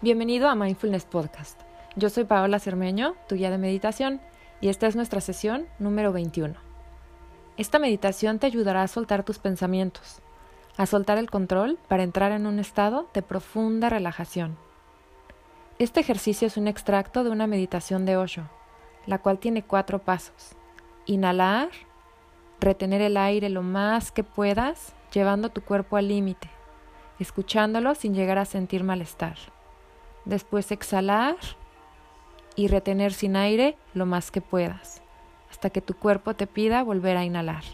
Bienvenido a Mindfulness Podcast. Yo soy Paola Cermeño, tu guía de meditación, y esta es nuestra sesión número 21. Esta meditación te ayudará a soltar tus pensamientos, a soltar el control para entrar en un estado de profunda relajación. Este ejercicio es un extracto de una meditación de Osho, la cual tiene cuatro pasos. Inhalar, retener el aire lo más que puedas, llevando tu cuerpo al límite, escuchándolo sin llegar a sentir malestar. Después exhalar y retener sin aire lo más que puedas, hasta que tu cuerpo te pida volver a inhalar.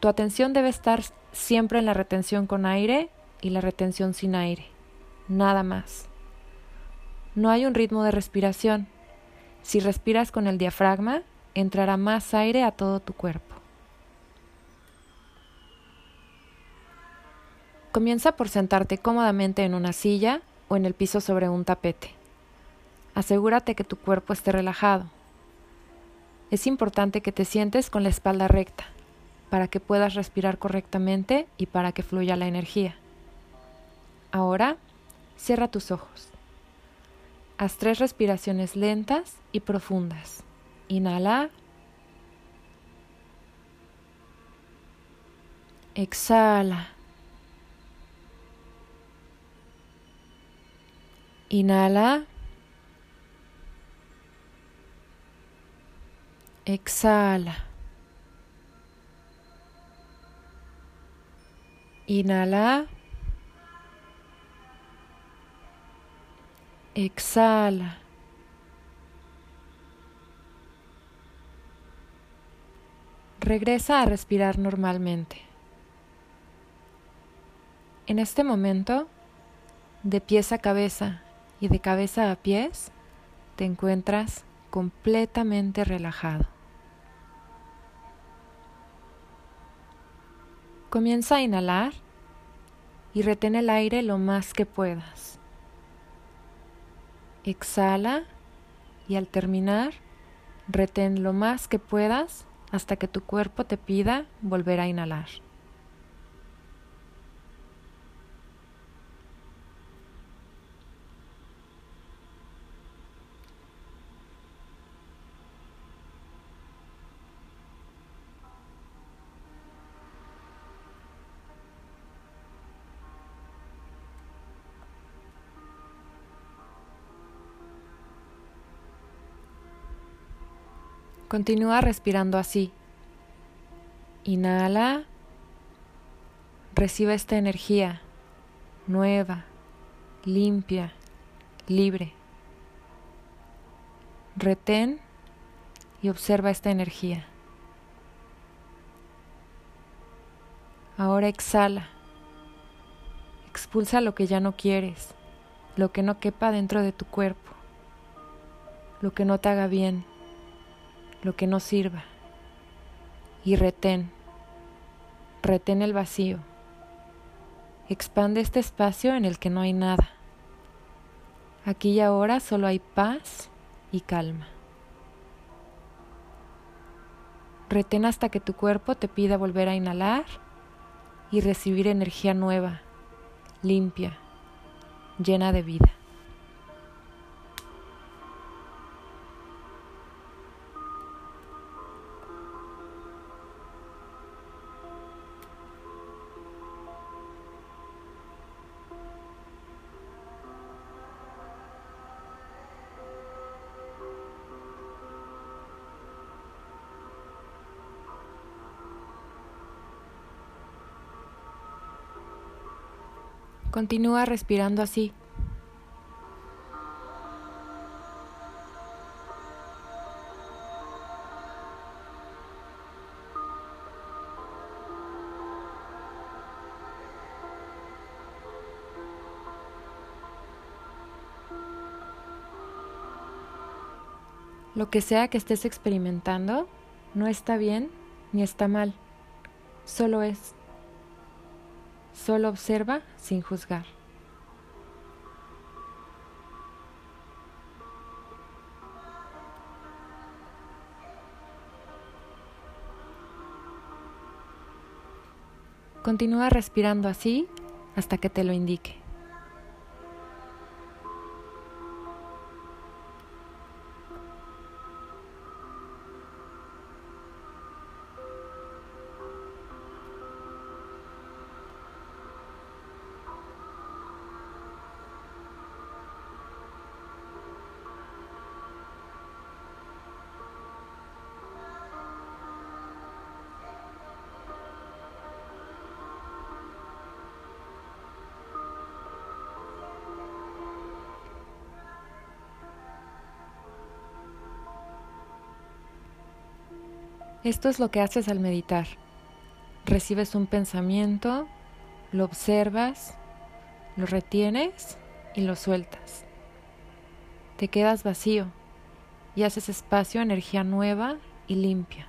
Tu atención debe estar siempre en la retención con aire y la retención sin aire, nada más. No hay un ritmo de respiración. Si respiras con el diafragma, entrará más aire a todo tu cuerpo. Comienza por sentarte cómodamente en una silla o en el piso sobre un tapete. Asegúrate que tu cuerpo esté relajado. Es importante que te sientes con la espalda recta para que puedas respirar correctamente y para que fluya la energía. Ahora, cierra tus ojos. Haz tres respiraciones lentas y profundas. Inhala. Exhala. Inhala. Exhala. Inhala. Exhala. Regresa a respirar normalmente. En este momento, de pies a cabeza, y de cabeza a pies te encuentras completamente relajado. Comienza a inhalar y retén el aire lo más que puedas. Exhala y al terminar, retén lo más que puedas hasta que tu cuerpo te pida volver a inhalar. Continúa respirando así. Inhala. Recibe esta energía nueva, limpia, libre. Retén y observa esta energía. Ahora exhala. Expulsa lo que ya no quieres, lo que no quepa dentro de tu cuerpo, lo que no te haga bien lo que no sirva. Y retén, retén el vacío. Expande este espacio en el que no hay nada. Aquí y ahora solo hay paz y calma. Retén hasta que tu cuerpo te pida volver a inhalar y recibir energía nueva, limpia, llena de vida. Continúa respirando así. Lo que sea que estés experimentando no está bien ni está mal, solo es. Solo observa sin juzgar. Continúa respirando así hasta que te lo indique. Esto es lo que haces al meditar. Recibes un pensamiento, lo observas, lo retienes y lo sueltas. Te quedas vacío y haces espacio energía nueva y limpia.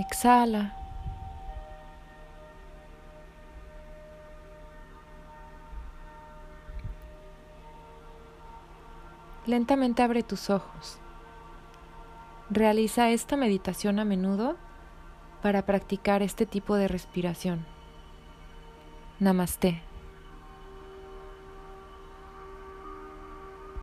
Exhala. Lentamente abre tus ojos. Realiza esta meditación a menudo para practicar este tipo de respiración. Namaste.